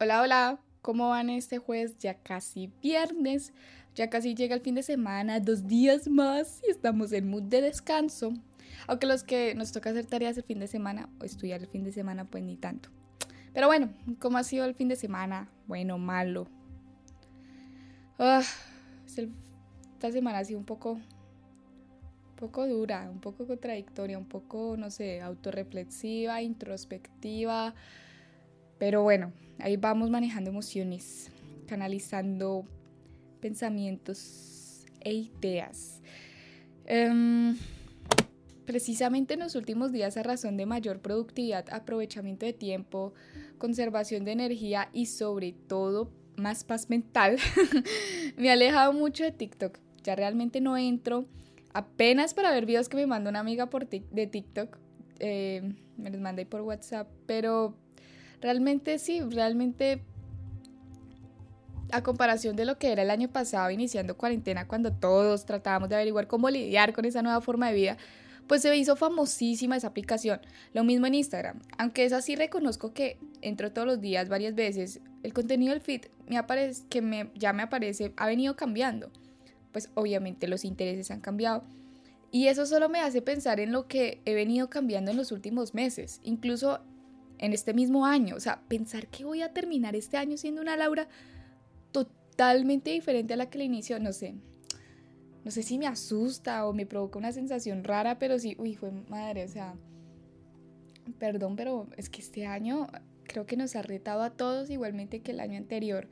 Hola, hola, ¿cómo van este jueves? Ya casi viernes, ya casi llega el fin de semana, dos días más y estamos en mood de descanso. Aunque los que nos toca hacer tareas el fin de semana o estudiar el fin de semana, pues ni tanto. Pero bueno, ¿cómo ha sido el fin de semana? Bueno, malo. Ah, esta semana ha sido un poco, un poco dura, un poco contradictoria, un poco, no sé, autorreflexiva, introspectiva. Pero bueno, ahí vamos manejando emociones, canalizando pensamientos e ideas. Em, precisamente en los últimos días, a razón de mayor productividad, aprovechamiento de tiempo, conservación de energía y sobre todo más paz mental, me he alejado mucho de TikTok. Ya realmente no entro apenas para ver videos que me manda una amiga por de TikTok. Eh, me los manda ahí por WhatsApp, pero Realmente sí, realmente a comparación de lo que era el año pasado iniciando cuarentena cuando todos tratábamos de averiguar cómo lidiar con esa nueva forma de vida, pues se hizo famosísima esa aplicación. Lo mismo en Instagram. Aunque es así, reconozco que entro todos los días varias veces, el contenido del feed me que me, ya me aparece ha venido cambiando. Pues obviamente los intereses han cambiado. Y eso solo me hace pensar en lo que he venido cambiando en los últimos meses. Incluso en este mismo año. O sea, pensar que voy a terminar este año siendo una Laura totalmente diferente a la que le inicio, no sé. No sé si me asusta o me provoca una sensación rara, pero sí, uy, fue madre, o sea, perdón, pero es que este año creo que nos ha retado a todos igualmente que el año anterior.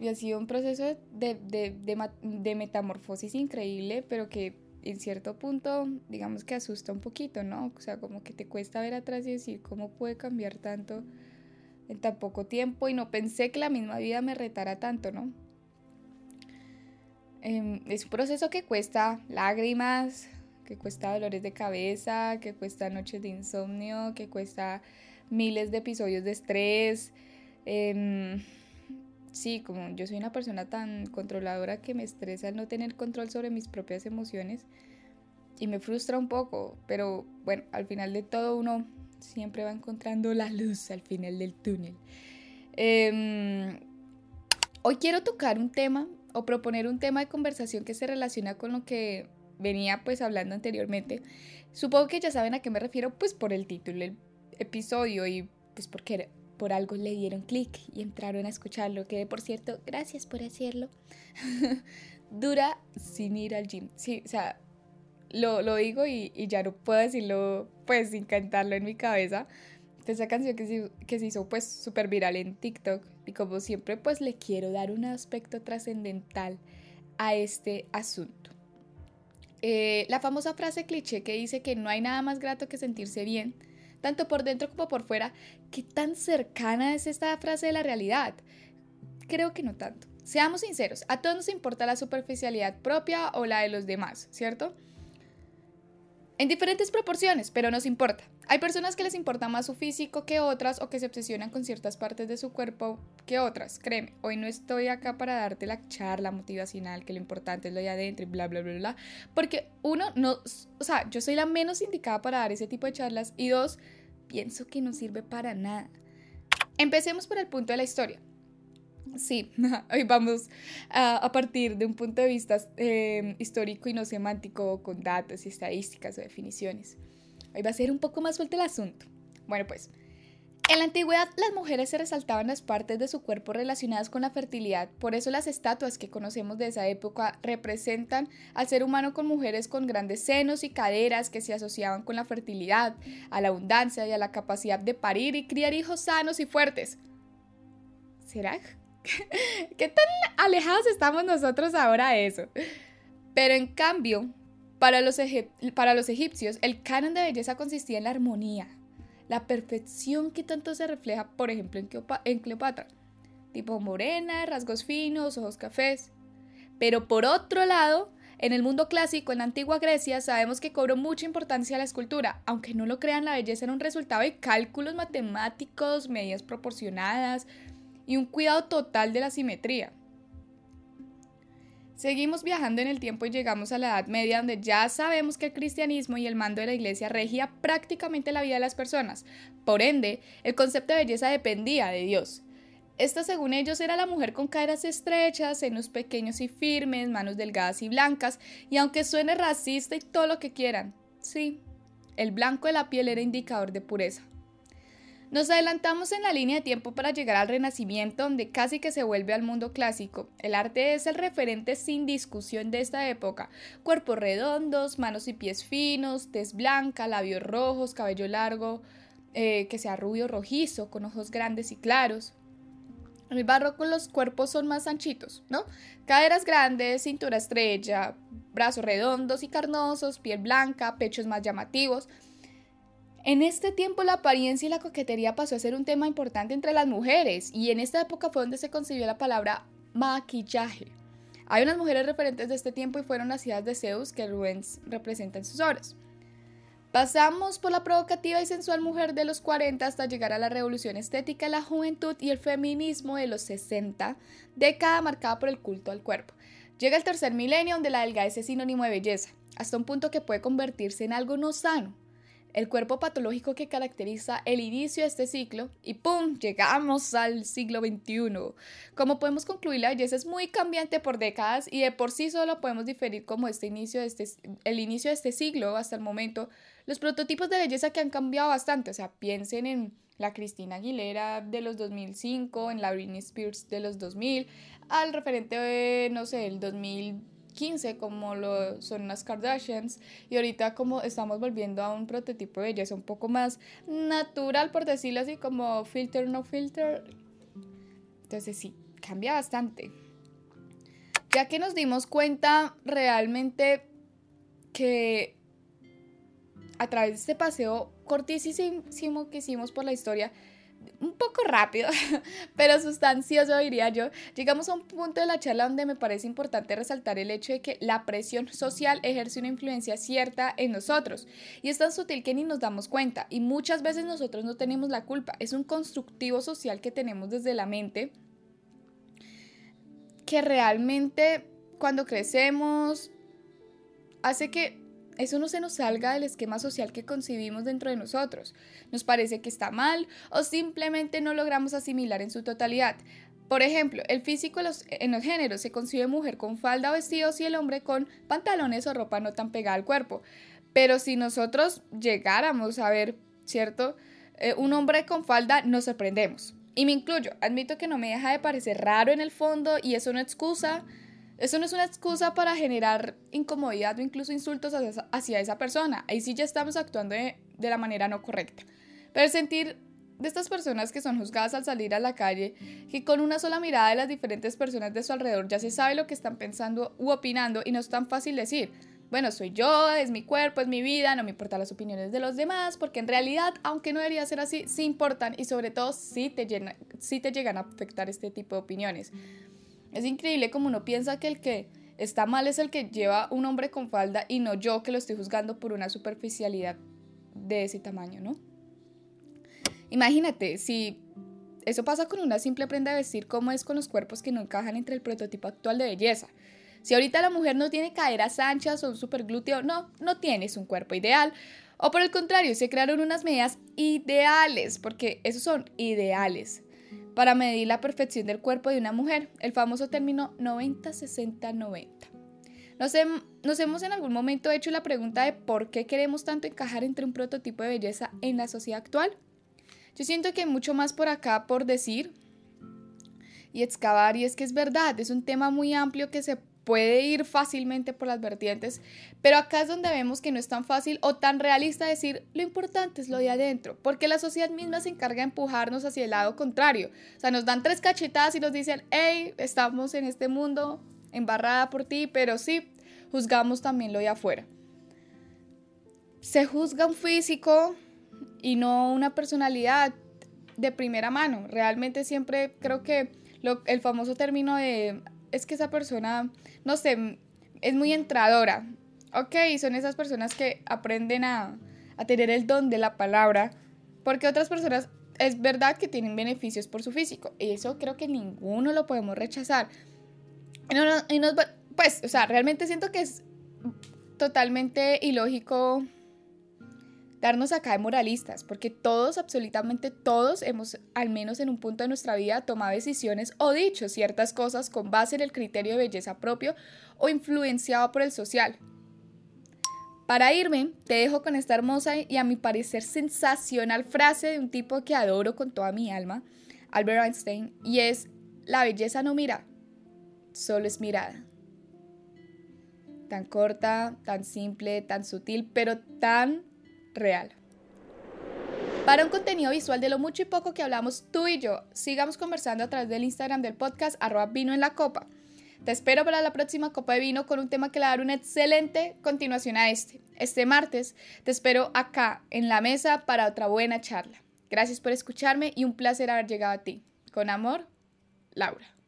y ha sido un proceso de, de metamorfosis increíble, pero que en cierto punto, digamos que asusta un poquito, ¿no? O sea, como que te cuesta ver atrás y decir cómo puede cambiar tanto en tan poco tiempo y no pensé que la misma vida me retara tanto, ¿no? Em, es un proceso que cuesta lágrimas, que cuesta dolores de cabeza, que cuesta noches de insomnio, que cuesta miles de episodios de estrés. Em, sí, como yo soy una persona tan controladora que me estresa el no tener control sobre mis propias emociones y me frustra un poco, pero bueno, al final de todo uno siempre va encontrando la luz al final del túnel. Em, hoy quiero tocar un tema o proponer un tema de conversación que se relaciona con lo que venía pues hablando anteriormente. Supongo que ya saben a qué me refiero pues por el título del episodio y pues porque por algo le dieron clic y entraron a escucharlo, que por cierto, gracias por hacerlo. Dura sin ir al gym. Sí, o sea, lo, digo y, ya no puedo decirlo pues sin cantarlo en mi cabeza. Esa canción que se, que se hizo pues súper viral en TikTok y como siempre pues le quiero dar un aspecto trascendental a este asunto. Eh, la famosa frase cliché que dice que no hay nada más grato que sentirse bien tanto por dentro como por fuera, ¿qué tan cercana es esta frase de la realidad? Creo que no tanto. Seamos sinceros, a todos nos importa la superficialidad propia o la de los demás, ¿cierto? En diferentes proporciones, pero nos importa. Hay personas que les importa más su físico que otras o que se obsesionan con ciertas partes de su cuerpo que otras. Créeme, hoy no estoy acá para darte la charla motivacional, que lo importante es lo de adentro y bla, bla, bla, bla. Porque uno, no, o sea, yo soy la menos indicada para dar ese tipo de charlas. Y dos, pienso que no sirve para nada. Empecemos por el punto de la historia. Sí, hoy vamos a, partir de un punto de vista em, histórico y no semántico con datos y estadísticas o definiciones. Hoy va a ser un poco más suelto el asunto. Bueno, pues, en la antigüedad las mujeres se resaltaban las partes de su cuerpo relacionadas con la fertilidad, por eso las estatuas que conocemos de esa época representan al ser humano con mujeres con grandes senos y caderas que se asociaban con la fertilidad, a la abundancia y a la capacidad de parir y criar hijos sanos y fuertes. ¿Será? ¿Qué tan alejados estamos nosotros ahora de eso? Pero en cambio, para los, para los egipcios, el canon de belleza consistía en la armonía, la perfección que tanto se refleja, por ejemplo, en, en Cleopatra. Tipo morena, rasgos finos, ojos cafés. Pero por otro lado, en el mundo clásico, en la antigua Grecia, sabemos que cobró mucha importancia la escultura. Aunque no lo crean, la belleza era un resultado de cálculos matemáticos, medidas proporcionadas, y un cuidado total de la simetría. Seguimos viajando en el tiempo y llegamos a la Edad Media donde ya sabemos que el cristianismo y el mando de la iglesia regía prácticamente la vida de las personas. Por ende, el concepto de belleza dependía de Dios. Esta, según ellos, era la mujer con caderas estrechas, senos pequeños y firmes, manos delgadas y blancas, y aunque suene racista y todo lo que quieran, sí, el blanco de la piel era indicador de pureza. Nos adelantamos en la línea de tiempo para llegar al Renacimiento, donde casi que se vuelve al mundo clásico. El arte es el referente sin discusión de esta época. Cuerpos redondos, manos y pies finos, tez blanca, labios rojos, cabello largo, eh, que sea rubio rojizo, con ojos grandes y claros. En el barroco los cuerpos son más anchitos, ¿no? Caderas grandes, cintura estrella, brazos redondos y carnosos, piel blanca, pechos más llamativos. En este tiempo la apariencia y la coquetería pasó a ser un tema importante entre las mujeres y en esta época fue donde se concibió la palabra maquillaje. Hay unas mujeres referentes de este tiempo y fueron las de Zeus que Rubens representa en sus obras. Pasamos por la provocativa y sensual mujer de los 40 hasta llegar a la revolución estética la juventud y el feminismo de los 60, década marcada por el culto al cuerpo. Llega el tercer milenio donde la delgadez es sinónimo de belleza, hasta un punto que puede convertirse en algo no sano, el cuerpo patológico que caracteriza el inicio de este ciclo y ¡pum! llegamos al siglo XXI. Como podemos concluir, la belleza es muy cambiante por décadas y de por sí solo podemos diferir como este inicio de este, el inicio de este siglo hasta el momento, los prototipos de belleza que han cambiado bastante, o sea, piensen en la Cristina Aguilera de los 2005, en la Britney Spears de los 2000, al referente de, no sé, el 2000 15 como lo son las Kardashians y ahorita como estamos volviendo a un prototipo de belleza un poco más natural por decirlo así como filter no filter entonces sí cambia bastante. Ya que nos dimos cuenta realmente que a través de este paseo cortísimo que hicimos por la historia un poco rápido, pero sustancioso diría yo, llegamos a un punto de la charla donde me parece importante resaltar el hecho de que la presión social ejerce una influencia cierta en nosotros. Y es tan sutil que ni nos damos cuenta. Y muchas veces nosotros no tenemos la culpa, es un constructivo social que tenemos desde la mente que realmente cuando crecemos hace que eso no se nos salga del esquema social que concibimos dentro de nosotros. Nos parece que está mal o simplemente no logramos asimilar en su totalidad. Por ejemplo, el físico en los, géneros se concibe mujer con falda o vestidos y el hombre con pantalones o ropa no tan pegada al cuerpo. Pero si nosotros llegáramos a ver, ¿cierto? Eh, un hombre con falda, nos sorprendemos. Y me incluyo, admito que no me deja de parecer raro en el fondo y eso no excusa eso no es una excusa para generar incomodidad o incluso insultos hacia esa, persona. Ahí sí ya estamos actuando de, la manera no correcta. Pero el sentir de estas personas que son juzgadas al salir a la calle, que con una sola mirada de las diferentes personas de su alrededor ya se sabe lo que están pensando u opinando y no es tan fácil decir, bueno, soy yo, es mi cuerpo, es mi vida, no me importan las opiniones de los demás, porque en realidad, aunque no debería ser así, sí importan y sobre todo sí sí te llegan a afectar este tipo de opiniones. Es increíble como uno piensa que el que está mal es el que lleva un hombre con falda y no yo que lo estoy juzgando por una superficialidad de ese tamaño, ¿no? Imagínate, si eso pasa con una simple prenda de vestir, ¿cómo es con los cuerpos que no encajan entre el prototipo actual de belleza? Si ahorita la mujer no tiene caderas anchas o un superglúteo, no, no tienes un cuerpo ideal. O por el contrario, se crearon unas medidas ideales, porque esos son ideales para medir la perfección del cuerpo de una mujer, el famoso término 90-60-90. Nos, hemos en algún momento hecho la pregunta de por qué queremos tanto encajar entre un prototipo de belleza en la sociedad actual. Yo siento que hay mucho más por acá por decir y excavar y es que es verdad, es un tema muy amplio que se puede ir fácilmente por las vertientes, pero acá es donde vemos que no es tan fácil o tan realista decir lo importante es lo de adentro, porque la sociedad misma se encarga de empujarnos hacia el lado contrario. O sea, nos dan tres cachetadas y nos dicen, hey, estamos en este mundo embarrada por ti, pero sí, juzgamos también lo de afuera. Se juzga un físico y no una personalidad de primera mano. Realmente siempre creo que el famoso término de es que esa persona, no sé, es muy entradora. Ok, son esas personas que aprenden a, a tener el don de la palabra, porque otras personas es verdad que tienen beneficios por su físico. Y eso creo que ninguno lo podemos rechazar. Y, pues, o sea, realmente siento que es totalmente ilógico darnos acá de moralistas, porque todos, absolutamente todos, hemos, al menos en un punto de nuestra vida, tomado decisiones o dicho ciertas cosas con base en el criterio de belleza propio o influenciado por el social. Para irme, te dejo con esta hermosa y a mi parecer sensacional frase de un tipo que adoro con toda mi alma, Albert Einstein, y es, la belleza no mira, solo es mirada. Tan corta, tan simple, tan sutil, pero tan real. Para un contenido visual de lo mucho y poco que hablamos tú y yo, sigamos conversando a través del Instagram del podcast arroba vino en la copa. Te espero para la próxima copa de vino con un tema que le dará una excelente continuación a este. Este martes te espero acá en la mesa para otra buena charla. Gracias por escucharme y un placer haber llegado a ti. Con amor, Laura.